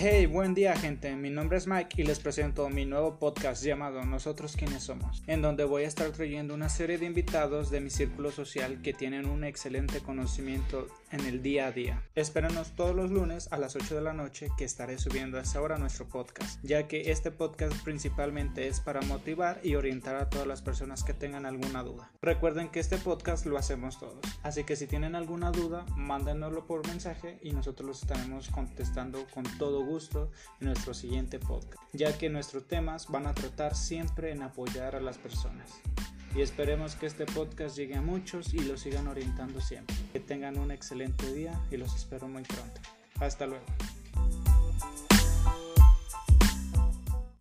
Hey, buen día gente, mi nombre es Mike y les presento mi nuevo podcast llamado Nosotros quienes somos, en donde voy a estar trayendo una serie de invitados de mi círculo social que tienen un excelente conocimiento en el día a día. Espérenos todos los lunes a las 8 de la noche que estaré subiendo a esa hora nuestro podcast, ya que este podcast principalmente es para motivar y orientar a todas las personas que tengan alguna duda. Recuerden que este podcast lo hacemos todos, así que si tienen alguna duda, mándenoslo por mensaje y nosotros los estaremos contestando con todo gusto en nuestro siguiente podcast, ya que nuestros temas van a tratar siempre en apoyar a las personas. Y esperemos que este podcast llegue a muchos y los sigan orientando siempre. Que tengan un excelente día y los espero muy pronto. Hasta luego.